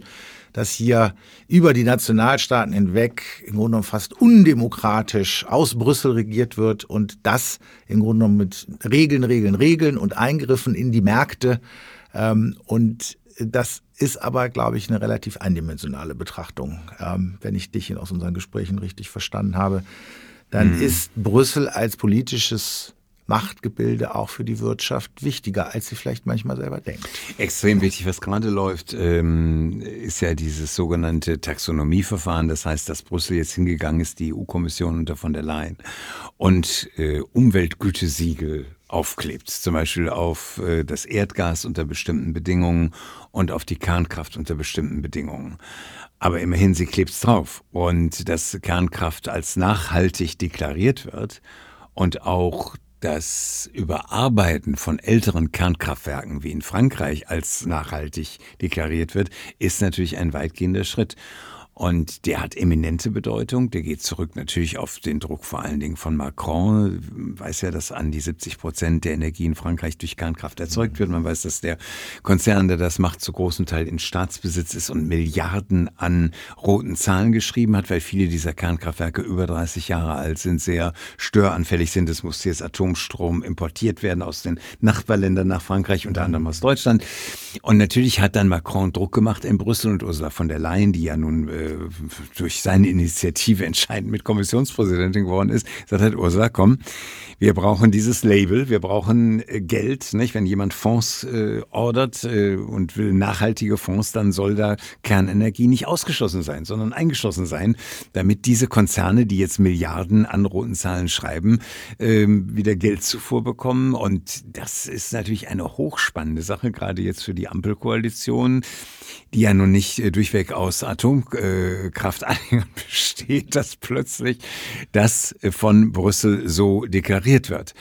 dass hier über die Nationalstaaten hinweg im Grunde genommen fast undemokratisch aus Brüssel regiert wird und das im Grunde genommen mit Regeln, Regeln, Regeln und Eingriffen in die Märkte. Ähm, und das ist aber, glaube ich, eine relativ eindimensionale Betrachtung. Ähm, wenn ich dich aus unseren Gesprächen richtig verstanden habe, dann mhm. ist Brüssel als politisches Machtgebilde auch für die Wirtschaft wichtiger, als sie vielleicht manchmal selber denkt. Extrem wichtig, was gerade läuft, ähm, ist ja dieses sogenannte Taxonomieverfahren. Das heißt, dass Brüssel jetzt hingegangen ist, die EU-Kommission unter von der Leyen und äh, Umweltgütesiegel aufklebt, zum Beispiel auf äh, das Erdgas unter bestimmten Bedingungen und auf die Kernkraft unter bestimmten Bedingungen. Aber immerhin, sie klebt drauf. Und dass Kernkraft als nachhaltig deklariert wird und auch das Überarbeiten von älteren Kernkraftwerken wie in Frankreich als nachhaltig deklariert wird, ist natürlich ein weitgehender Schritt. Und der hat eminente Bedeutung. Der geht zurück natürlich auf den Druck vor allen Dingen von Macron. weiß ja, dass an die 70 Prozent der Energie in Frankreich durch Kernkraft erzeugt wird. Man weiß, dass der Konzern, der das macht, zu großem Teil in Staatsbesitz ist und Milliarden an roten Zahlen geschrieben hat, weil viele dieser Kernkraftwerke über 30 Jahre alt sind, sehr störanfällig sind. Es muss jetzt Atomstrom importiert werden aus den Nachbarländern nach Frankreich, unter anderem aus Deutschland. Und natürlich hat dann Macron Druck gemacht in Brüssel und Ursula von der Leyen, die ja nun äh, durch seine Initiative entscheidend mit Kommissionspräsidentin geworden ist, sagt halt Ursula, komm, wir brauchen dieses Label, wir brauchen äh, Geld, nicht? Wenn jemand Fonds äh, ordert äh, und will nachhaltige Fonds, dann soll da Kernenergie nicht ausgeschlossen sein, sondern eingeschlossen sein, damit diese Konzerne, die jetzt Milliarden an roten Zahlen schreiben, äh, wieder Geldzufuhr bekommen. Und das ist natürlich eine hochspannende Sache, gerade jetzt für die Ampelkoalition, die ja nun nicht äh, durchweg aus Atom äh, Kraftanhängern besteht, dass plötzlich das von Brüssel so deklariert wird.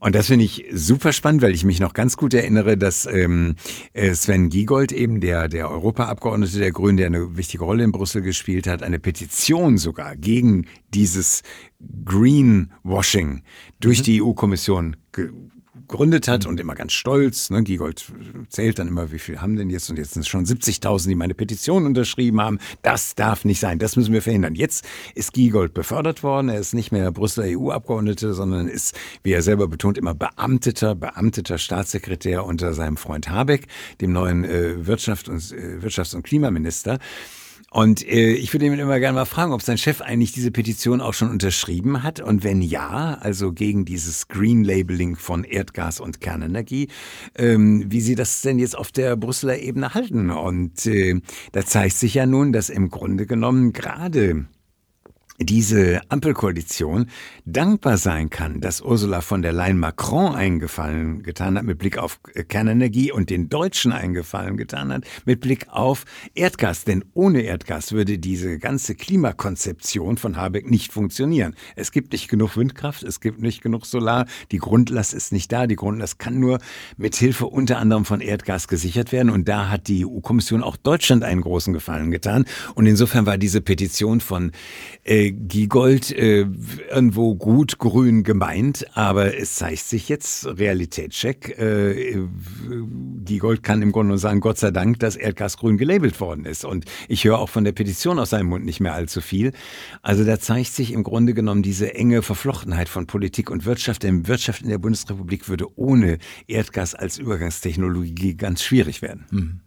Und das finde ich super spannend, weil ich mich noch ganz gut erinnere, dass ähm, äh, Sven Giegold eben, der, der Europaabgeordnete der Grünen, der eine wichtige Rolle in Brüssel gespielt hat, eine Petition sogar gegen dieses Greenwashing durch mhm. die EU-Kommission gegründet hat und immer ganz stolz. Ne? Giegold zählt dann immer, wie viel haben denn jetzt? Und jetzt sind es schon 70.000, die meine Petition unterschrieben haben. Das darf nicht sein. Das müssen wir verhindern. Jetzt ist Giegold befördert worden. Er ist nicht mehr Brüsseler EU-Abgeordnete, sondern ist, wie er selber betont, immer Beamteter, Beamteter Staatssekretär unter seinem Freund Habeck, dem neuen äh, Wirtschaft und, äh, Wirtschafts- und Klimaminister. Und äh, ich würde ihn immer gerne mal fragen, ob sein Chef eigentlich diese Petition auch schon unterschrieben hat und wenn ja, also gegen dieses Green Labeling von Erdgas und Kernenergie, ähm, wie sie das denn jetzt auf der Brüsseler Ebene halten. Und äh, da zeigt sich ja nun, dass im Grunde genommen gerade diese Ampelkoalition dankbar sein kann, dass Ursula von der Leyen Macron eingefallen getan hat mit Blick auf Kernenergie und den Deutschen eingefallen getan hat mit Blick auf Erdgas. Denn ohne Erdgas würde diese ganze Klimakonzeption von Habeck nicht funktionieren. Es gibt nicht genug Windkraft, es gibt nicht genug Solar, die Grundlast ist nicht da. Die Grundlast kann nur mit Hilfe unter anderem von Erdgas gesichert werden. Und da hat die EU-Kommission auch Deutschland einen großen Gefallen getan. Und insofern war diese Petition von äh, Giegold äh, irgendwo gut grün gemeint, aber es zeigt sich jetzt, Realitätscheck, äh, Giegold kann im Grunde nur sagen, Gott sei Dank, dass Erdgas grün gelabelt worden ist. Und ich höre auch von der Petition aus seinem Mund nicht mehr allzu viel. Also da zeigt sich im Grunde genommen diese enge Verflochtenheit von Politik und Wirtschaft. Denn Wirtschaft in der Bundesrepublik würde ohne Erdgas als Übergangstechnologie ganz schwierig werden. Mhm.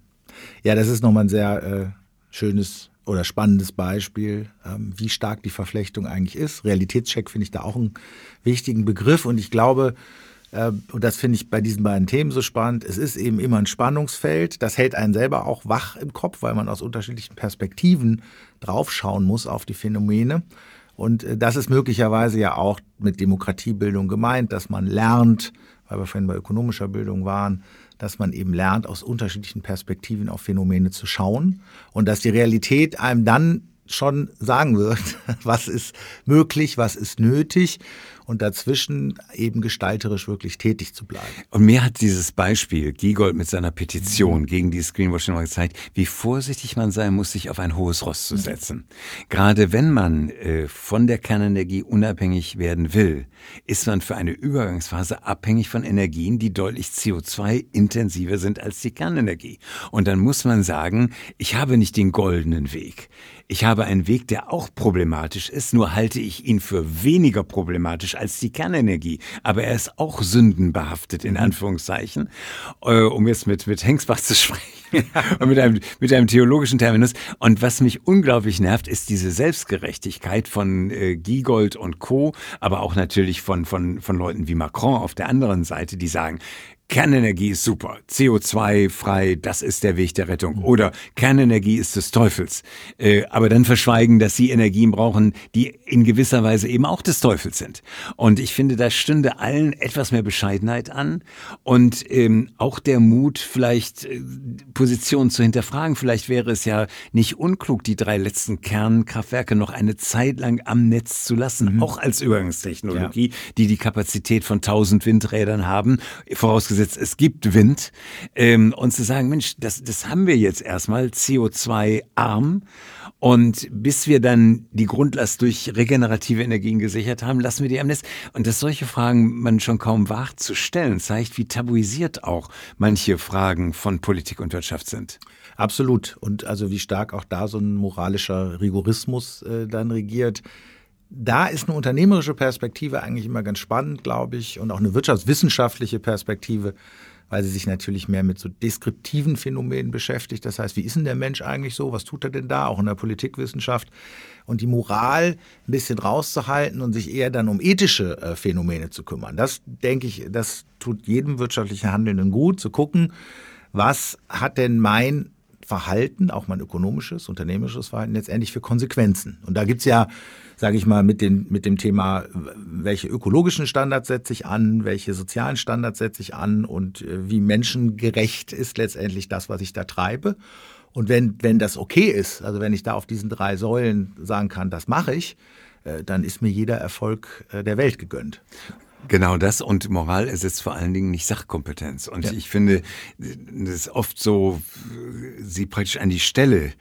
Ja, das ist nochmal ein sehr äh, schönes oder spannendes Beispiel, ähm, wie stark die Verflechtung eigentlich ist. Realitätscheck finde ich da auch einen wichtigen Begriff und ich glaube, äh, und das finde ich bei diesen beiden Themen so spannend, es ist eben immer ein Spannungsfeld, das hält einen selber auch wach im Kopf, weil man aus unterschiedlichen Perspektiven draufschauen muss auf die Phänomene. Und äh, das ist möglicherweise ja auch mit Demokratiebildung gemeint, dass man lernt, weil wir vorhin bei ökonomischer Bildung waren, dass man eben lernt, aus unterschiedlichen Perspektiven auf Phänomene zu schauen und dass die Realität einem dann schon sagen wird, was ist möglich, was ist nötig und dazwischen eben gestalterisch wirklich tätig zu bleiben. Und mir hat dieses Beispiel Giegold mit seiner Petition mhm. gegen dieses Greenwashing mal gezeigt, wie vorsichtig man sein muss, sich auf ein hohes Ross zu setzen. Gerade wenn man äh, von der Kernenergie unabhängig werden will, ist man für eine Übergangsphase abhängig von Energien, die deutlich CO2-intensiver sind als die Kernenergie. Und dann muss man sagen, ich habe nicht den goldenen Weg. Ich habe einen Weg, der auch problematisch ist, nur halte ich ihn für weniger problematisch als die Kernenergie. Aber er ist auch sündenbehaftet, in mhm. Anführungszeichen, äh, um jetzt mit, mit Hengsbach zu sprechen. und mit einem, mit einem theologischen Terminus. Und was mich unglaublich nervt, ist diese Selbstgerechtigkeit von äh, Giegold und Co., aber auch natürlich von, von, von Leuten wie Macron auf der anderen Seite, die sagen, Kernenergie ist super, CO2-frei, das ist der Weg der Rettung. Mhm. Oder Kernenergie ist des Teufels. Äh, aber dann verschweigen, dass sie Energien brauchen, die in gewisser Weise eben auch des Teufels sind. Und ich finde, da stünde allen etwas mehr Bescheidenheit an und ähm, auch der Mut, vielleicht äh, Positionen zu hinterfragen. Vielleicht wäre es ja nicht unklug, die drei letzten Kernkraftwerke noch eine Zeit lang am Netz zu lassen, mhm. auch als Übergangstechnologie, ja. die die Kapazität von 1000 Windrädern haben, vorausgesetzt vorausgesetzt, es gibt Wind, ähm, und zu sagen, Mensch, das, das haben wir jetzt erstmal, CO2-arm. Und bis wir dann die Grundlast durch regenerative Energien gesichert haben, lassen wir die am Netz. Und dass solche Fragen man schon kaum wagt zu stellen, zeigt, wie tabuisiert auch manche Fragen von Politik und Wirtschaft sind. Absolut. Und also wie stark auch da so ein moralischer Rigorismus äh, dann regiert da ist eine unternehmerische Perspektive eigentlich immer ganz spannend, glaube ich, und auch eine wirtschaftswissenschaftliche Perspektive, weil sie sich natürlich mehr mit so deskriptiven Phänomenen beschäftigt. Das heißt, wie ist denn der Mensch eigentlich so? Was tut er denn da? Auch in der Politikwissenschaft. Und die Moral ein bisschen rauszuhalten und sich eher dann um ethische äh, Phänomene zu kümmern. Das, denke ich, das tut jedem wirtschaftlichen Handelnden gut, zu gucken, was hat denn mein Verhalten, auch mein ökonomisches, unternehmerisches Verhalten letztendlich für Konsequenzen. Und da gibt es ja sage ich mal, mit, den, mit dem Thema, welche ökologischen Standards setze ich an, welche sozialen Standards setze ich an und äh, wie menschengerecht ist letztendlich das, was ich da treibe. Und wenn, wenn das okay ist, also wenn ich da auf diesen drei Säulen sagen kann, das mache ich, äh, dann ist mir jeder Erfolg äh, der Welt gegönnt. Genau das und Moral ersetzt vor allen Dingen nicht Sachkompetenz. Und ja. ich finde, das ist oft so, sie praktisch an die Stelle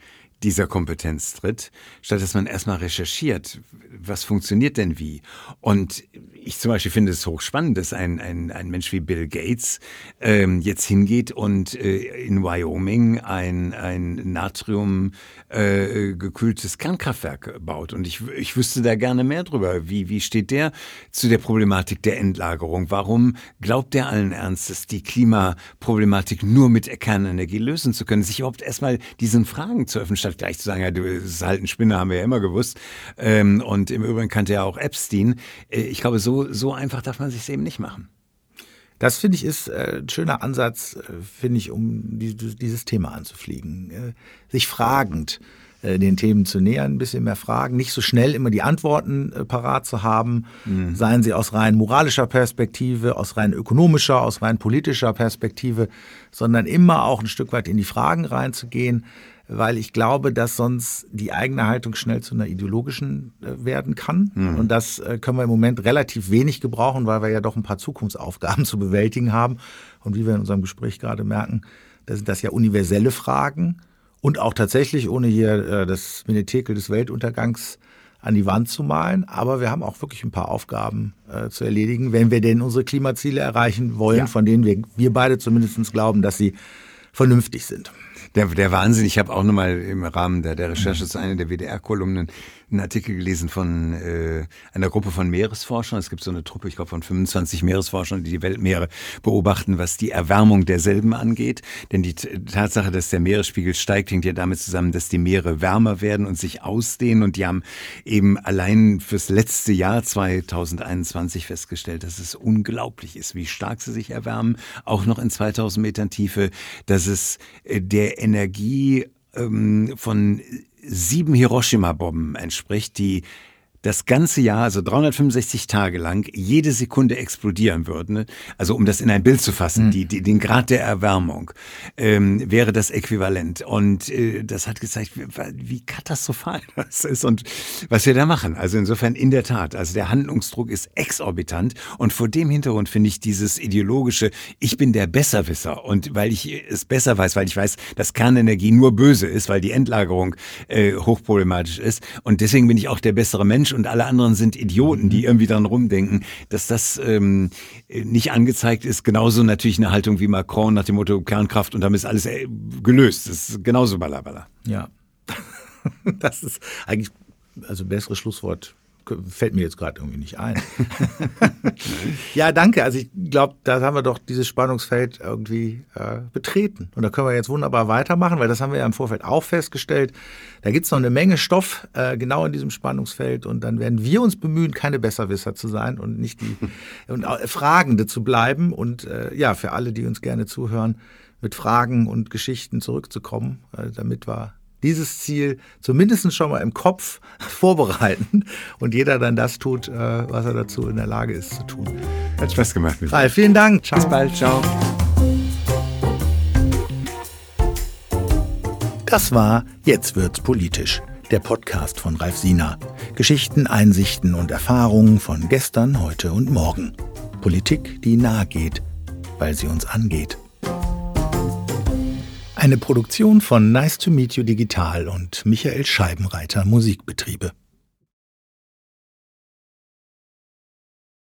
dieser Kompetenz tritt, statt dass man erstmal recherchiert, was funktioniert denn wie. Und ich zum Beispiel finde es hochspannend, dass ein, ein, ein Mensch wie Bill Gates ähm, jetzt hingeht und äh, in Wyoming ein, ein Natrium äh, gekühltes Kernkraftwerk baut. Und ich, ich wüsste da gerne mehr drüber. Wie, wie steht der zu der Problematik der Endlagerung? Warum glaubt der allen Ernstes, die Klimaproblematik nur mit Kernenergie lösen zu können? Sich überhaupt erstmal diesen Fragen zu öffnen, statt gleich zu sagen, ja, du, das ist halt ein Spinner, haben wir ja immer gewusst. Ähm, und im Übrigen kannte ja auch Epstein. Äh, ich glaube, so, so einfach darf man sich eben nicht machen. Das finde ich ist äh, ein schöner Ansatz, äh, finde ich, um dieses Thema anzufliegen. Sich fragend den Themen zu nähern, ein bisschen mehr fragen, nicht so schnell immer die Antworten parat zu haben, mhm. seien sie aus rein moralischer Perspektive, aus rein ökonomischer, aus rein politischer Perspektive, sondern immer auch ein Stück weit in die Fragen reinzugehen, weil ich glaube, dass sonst die eigene Haltung schnell zu einer ideologischen äh, werden kann. Mhm. Und das äh, können wir im Moment relativ wenig gebrauchen, weil wir ja doch ein paar Zukunftsaufgaben zu bewältigen haben. Und wie wir in unserem Gespräch gerade merken, da sind das ja universelle Fragen und auch tatsächlich, ohne hier äh, das Menetekel des Weltuntergangs an die Wand zu malen. Aber wir haben auch wirklich ein paar Aufgaben äh, zu erledigen, wenn wir denn unsere Klimaziele erreichen wollen, ja. von denen wir, wir beide zumindest glauben, dass sie vernünftig sind der, der Wahnsinn. Ich habe auch nochmal im Rahmen der, der Recherche zu einer der WDR-Kolumnen einen Artikel gelesen von äh, einer Gruppe von Meeresforschern. Es gibt so eine Truppe, ich glaube von 25 Meeresforschern, die die Weltmeere beobachten, was die Erwärmung derselben angeht. Denn die Tatsache, dass der Meeresspiegel steigt, hängt ja damit zusammen, dass die Meere wärmer werden und sich ausdehnen. Und die haben eben allein fürs letzte Jahr 2021 festgestellt, dass es unglaublich ist, wie stark sie sich erwärmen, auch noch in 2000 Metern Tiefe, dass es äh, der Energie ähm, von sieben Hiroshima-Bomben entspricht, die das ganze Jahr, also 365 Tage lang, jede Sekunde explodieren würde, ne? also um das in ein Bild zu fassen, mhm. die, die, den Grad der Erwärmung, ähm, wäre das äquivalent. Und äh, das hat gezeigt, wie, wie katastrophal das ist und was wir da machen. Also insofern in der Tat, also der Handlungsdruck ist exorbitant und vor dem Hintergrund finde ich dieses ideologische, ich bin der Besserwisser und weil ich es besser weiß, weil ich weiß, dass Kernenergie nur böse ist, weil die Endlagerung äh, hochproblematisch ist und deswegen bin ich auch der bessere Mensch und alle anderen sind Idioten, die mhm. irgendwie dran rumdenken, dass das ähm, nicht angezeigt ist. Genauso natürlich eine Haltung wie Macron nach dem Motto Kernkraft und damit ist alles äh, gelöst. Das ist genauso balabala. Ja. Das ist eigentlich, also besseres Schlusswort fällt mir jetzt gerade irgendwie nicht ein. ja, danke. Also ich glaube, da haben wir doch dieses Spannungsfeld irgendwie äh, betreten. Und da können wir jetzt wunderbar weitermachen, weil das haben wir ja im Vorfeld auch festgestellt. Da gibt es noch eine Menge Stoff äh, genau in diesem Spannungsfeld und dann werden wir uns bemühen, keine Besserwisser zu sein und nicht die und Fragende zu bleiben. Und äh, ja, für alle, die uns gerne zuhören, mit Fragen und Geschichten zurückzukommen, äh, damit wir dieses Ziel zumindest schon mal im Kopf vorbereiten und jeder dann das tut, äh, was er dazu in der Lage ist zu tun. Hat Spaß gemacht. Ralf, vielen Dank. Ciao. Bis bald. Ciao. Das war Jetzt wird's politisch. Der Podcast von Ralf Sina. Geschichten, Einsichten und Erfahrungen von gestern, heute und morgen. Politik, die nahe geht, weil sie uns angeht. Eine Produktion von Nice to Meet You Digital und Michael Scheibenreiter Musikbetriebe.